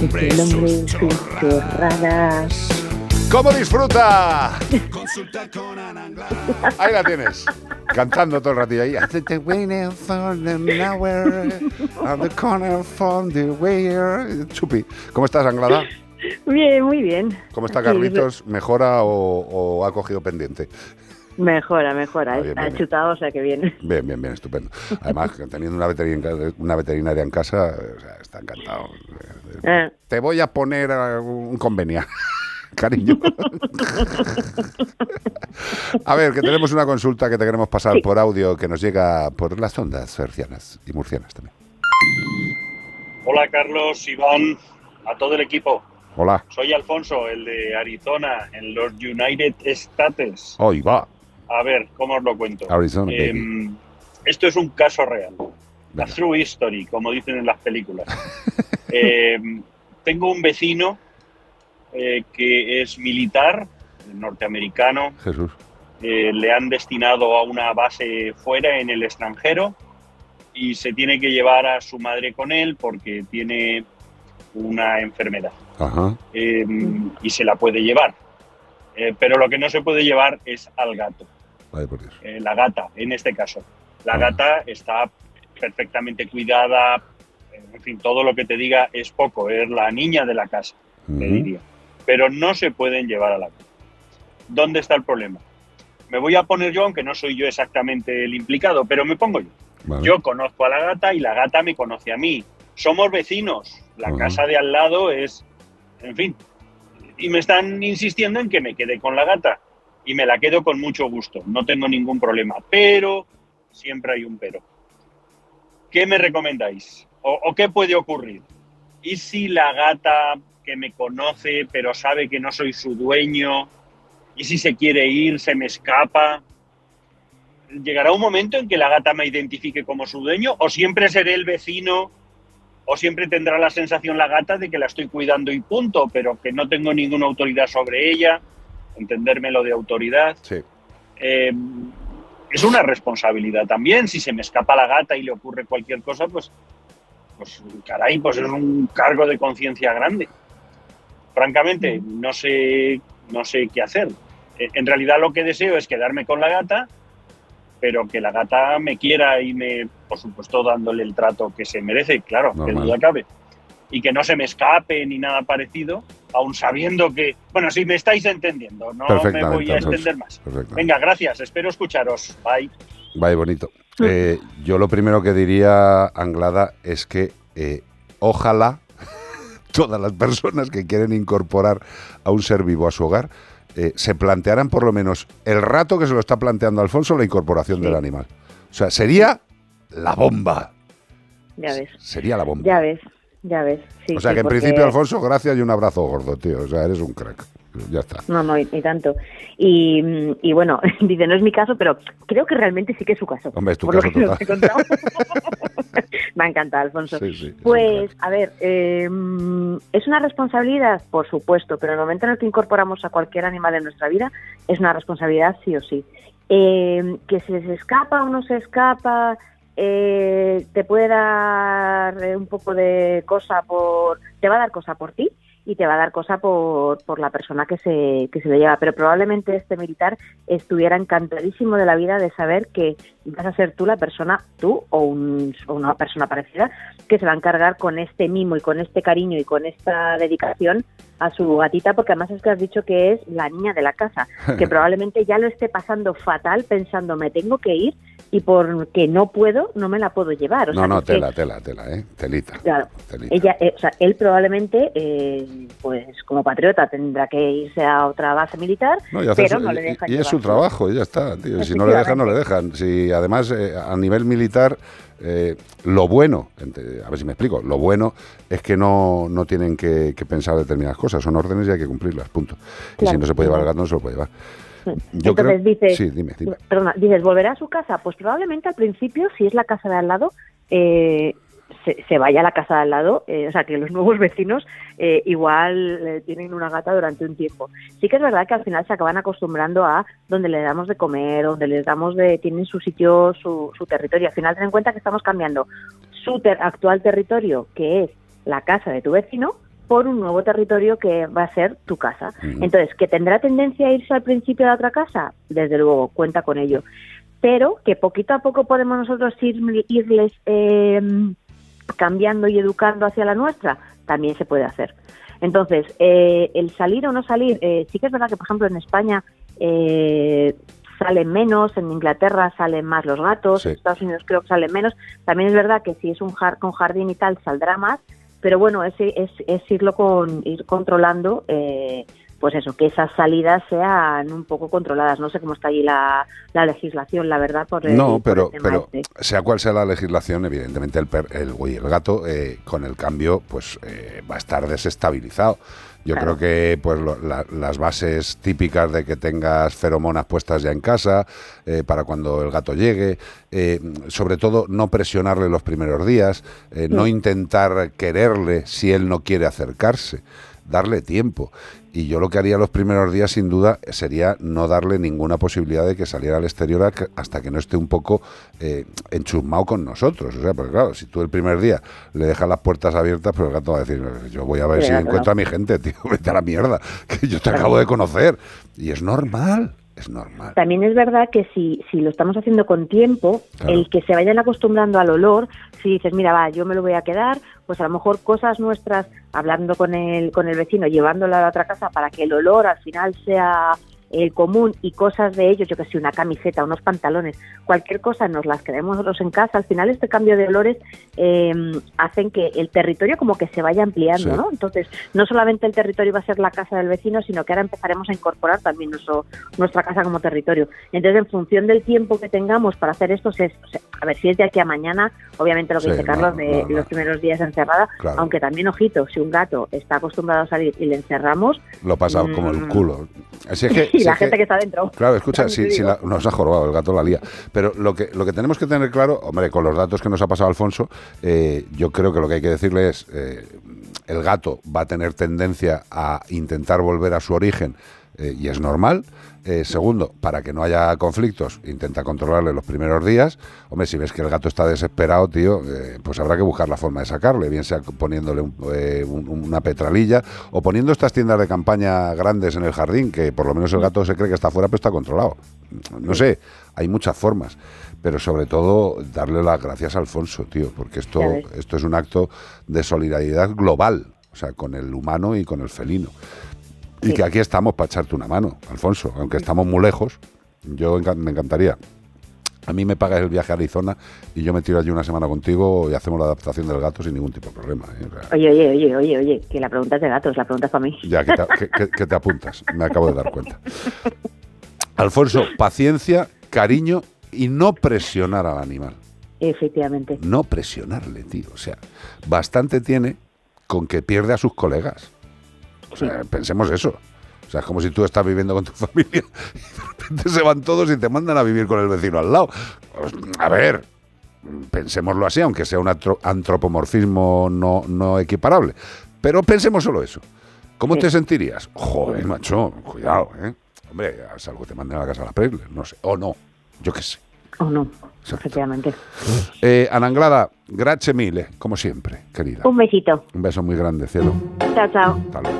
nombre. ¿Cómo disfruta? Ahí la tienes. Cantando todo el ratillo ahí. Chupi, ¿cómo estás, Anglada? Bien, muy bien. ¿Cómo está Carlitos? ¿Mejora o, ha cogido pendiente? Mejora, mejora. Ah, ha chutado, o sea que bien. Bien, bien, bien, estupendo. Además, teniendo una veterinaria, una veterinaria en casa, o sea, está encantado. Eh. Te voy a poner un convenio cariño. a ver, que tenemos una consulta que te queremos pasar por audio que nos llega por las ondas hercianas y murcianas también. Hola Carlos, Iván, a todo el equipo. Hola. Soy Alfonso, el de Arizona, en los United States. Hoy va. A ver, ¿cómo os lo cuento? Arizona. Em, esto es un caso real. La true history, como dicen en las películas. Em, tengo un vecino eh, que es militar, norteamericano. Jesús. Eh, le han destinado a una base fuera en el extranjero y se tiene que llevar a su madre con él porque tiene una enfermedad em, y se la puede llevar. Eh, pero lo que no se puede llevar es al gato. La gata, en este caso. La gata está perfectamente cuidada, en fin, todo lo que te diga es poco, es la niña de la casa, me diría pero no se pueden llevar a la cama. ¿Dónde está el problema? Me voy a poner yo, aunque no soy yo exactamente el implicado, pero me pongo yo. Yo conozco a la gata y la gata me conoce a mí. Somos vecinos. La casa de al lado es, en fin. Y me están insistiendo en que me quede con la gata. Y me la quedo con mucho gusto. No tengo ningún problema. Pero, siempre hay un pero. ¿Qué me recomendáis? o qué puede ocurrir? ¿Y si la gata que me conoce, pero sabe que no soy su dueño, y si se quiere ir, se me escapa. ¿Llegará un momento en que la gata me identifique como su dueño? ¿O siempre seré el vecino? ¿O siempre tendrá la sensación la gata de que la estoy cuidando y punto, pero que no tengo ninguna autoridad sobre ella? Entenderme lo de autoridad. Sí. Eh, es una responsabilidad también. Si se me escapa la gata y le ocurre cualquier cosa, pues, pues caray, pues es un cargo de conciencia grande francamente no sé, no sé qué hacer. Eh, en realidad lo que deseo es quedarme con la gata, pero que la gata me quiera y me, por supuesto, dándole el trato que se merece, claro, que duda cabe. Y que no se me escape ni nada parecido, aún sabiendo que, bueno, si me estáis entendiendo, no me voy a extender más. Venga, gracias, espero escucharos. Bye. Bye, bonito. Eh, yo lo primero que diría, Anglada, es que eh, ojalá todas las personas que quieren incorporar a un ser vivo a su hogar eh, se plantearan por lo menos el rato que se lo está planteando Alfonso la incorporación del animal. O sea, sería la bomba. Ya ves. Sería la bomba. Ya ves, ya ves. o sea que en principio, Alfonso, gracias y un abrazo gordo, tío. O sea, eres un crack. Ya está. No, no, y, tanto. Y, y, bueno, dice, no es mi caso, pero creo que realmente sí que es su caso. Hombre, es tu caso total. Me ha encantado, Alfonso. pues, a ver, em, ¿es una responsabilidad? Por supuesto, pero en el momento en el que incorporamos a cualquier animal en nuestra vida, es una responsabilidad sí o sí. Em, que se escapa o no se escapa, eh, te puede dar un poco de cosa por... te va a dar cosa por ti, y te va a dar cosa por, por la persona que se, que se lo lleva. Pero probablemente este militar estuviera encantadísimo de la vida de saber que vas a ser tú la persona, tú o, una persona parecida, que se va a encargar con este mimo y con este cariño y con esta dedicación a su gatita, porque además es que has dicho que es la niña de la casa, que probablemente ya lo esté pasando fatal pensando me tengo que ir y porque no puedo, no me la puedo llevar. no, no, tela, tela, tela, ¿eh? Telita. Claro. Ella, eh, o sea, él probablemente, eh, pues como patriota, tendrá que irse a otra base militar, pero no le dejan. Y, es su trabajo, y ya está, tío. Si no le dejan, no le dejan. Si además, eh, a nivel militar, lo bueno, a ver si me explico, lo bueno es que no, no tienen que, pensar determinadas cosas, son órdenes y hay que cumplirlas, punto. Y si no se puede llevar el gato, no se lo puede llevar. Entonces dices, dices, ¿volverá a su casa? Pues probablemente al principio, si es la casa de al lado, eh, se, vaya a la casa de al lado, eh, o sea, que los nuevos vecinos eh, igual tienen una gata durante un tiempo. Sí que es verdad que al final se acaban acostumbrando a donde le damos de comer, donde les damos de, tienen su sitio, su, su territorio. Al final ten en cuenta que estamos cambiando su actual territorio, que es la casa de tu vecino, por un nuevo territorio que va a ser tu casa. Entonces, ¿que tendrá tendencia a irse al principio de otra casa? Desde luego, cuenta con ello. Pero que poquito a poco podemos nosotros irles eh, cambiando y educando hacia la nuestra, también se puede hacer. Entonces, eh, el salir o no salir, eh, sí que es verdad que, por ejemplo, en España eh, salen menos, en Inglaterra salen más los gatos, en Estados Unidos creo que salen menos. También es verdad que si es un con jardín y tal, saldrá más, pero bueno, es, es, es irlo con, ir controlando eh, pues eso, que esas salidas sean un poco controladas. No sé cómo está allí la, la legislación, la verdad. Por no, pero, pero este. sea cual sea la legislación, evidentemente el, el, el gato eh, con el cambio pues eh, va a estar desestabilizado. Yo creo que pues las bases típicas de que tengas feromonas puestas ya en casa eh, para cuando el gato llegue, sobre todo no presionarle los primeros días, no intentar quererle si él no quiere acercarse darle tiempo. Y yo lo que haría los primeros días, sin duda, sería no darle ninguna posibilidad de que saliera al exterior hasta que no esté un poco eh, enchumado con nosotros. O sea, porque claro, si tú el primer día le dejas las puertas abiertas, pues el gato va a decir, yo voy a ver si encuentro a mi gente, tío, vete a la mierda, que yo te acabo de conocer. Y es normal es normal. También es verdad que si, si lo estamos haciendo con tiempo, el que se vayan acostumbrando al olor, si dices, mira, va, yo me lo voy a quedar, pues a lo mejor cosas nuestras, hablando con el, con el vecino, llevándola a la otra casa para que el olor al final sea el común y cosas de ellos, yo que sé, una camiseta, unos pantalones, cualquier cosa nos las quedemos nosotros en casa, al final este cambio de olores eh, hacen que el territorio como que se vaya ampliando, ¿no? Entonces, no solamente el territorio va a ser la casa del vecino, sino que ahora empezaremos a incorporar también nuestro, nuestra casa como territorio. Entonces, en función del tiempo que tengamos para hacer esto, es, a ver, si es de aquí a mañana, obviamente lo que dice Carlos de los primeros días encerrada, aunque también, ojito, si un gato está acostumbrado a salir y le encerramos... Lo pasa como el culo. Así es que y la gente que, está dentro. Claro, escucha, si, nos ha jorobado, el gato la lía. Pero lo que, lo que tenemos que tener claro, hombre, con los datos que nos ha pasado Alfonso, eh, yo creo que lo que hay que decirle es, eh, el gato va a tener tendencia a intentar volver a su origen eh, y es normal. Eh, segundo, para que no haya conflictos, intenta controlarle los primeros días. Hombre, si ves que el gato está desesperado, tío, eh, pues habrá que buscar la forma de sacarle, bien sea poniéndole una petralilla o poniendo estas tiendas de campaña grandes en el jardín, que por lo menos el gato se cree que está fuera, pero está controlado. No sé, hay muchas formas pero sobre todo darle las gracias a Alfonso, tío, porque esto, esto es un acto de solidaridad global, o sea, con el humano y con el felino. Y que aquí estamos para echarte una mano, Alfonso, aunque estamos muy lejos. Yo me encantaría. A mí me pagas el viaje a Arizona y yo me tiro allí una semana contigo y hacemos la adaptación del gato sin ningún tipo de problema. ¿eh? oye, oye, oye, oye, oye, que la pregunta es de gatos, la pregunta es para mí. Ya, que te, que te apuntas, me acabo de dar cuenta. Alfonso, paciencia, cariño y no presionar al animal. Efectivamente. No presionarle, tío. O sea, bastante tiene con que pierde a sus colegas. O sea, pensemos eso. O sea, es como si tú estás viviendo con tu familia y de repente se van todos y te mandan a vivir con el vecino al lado. Pues, a ver, pensémoslo así, aunque sea un antropomorfismo no, no equiparable. Pero pensemos solo eso. ¿Cómo te sentirías? Joder, macho, cuidado, ¿eh? Hombre, algo te manden a la casa a la Preble, no sé. O no, yo qué sé. O no, efectivamente. Eh, Ananglada, grazie mille, como siempre, querida. Un besito. Un beso muy grande, cielo. Chao, chao. Hasta luego.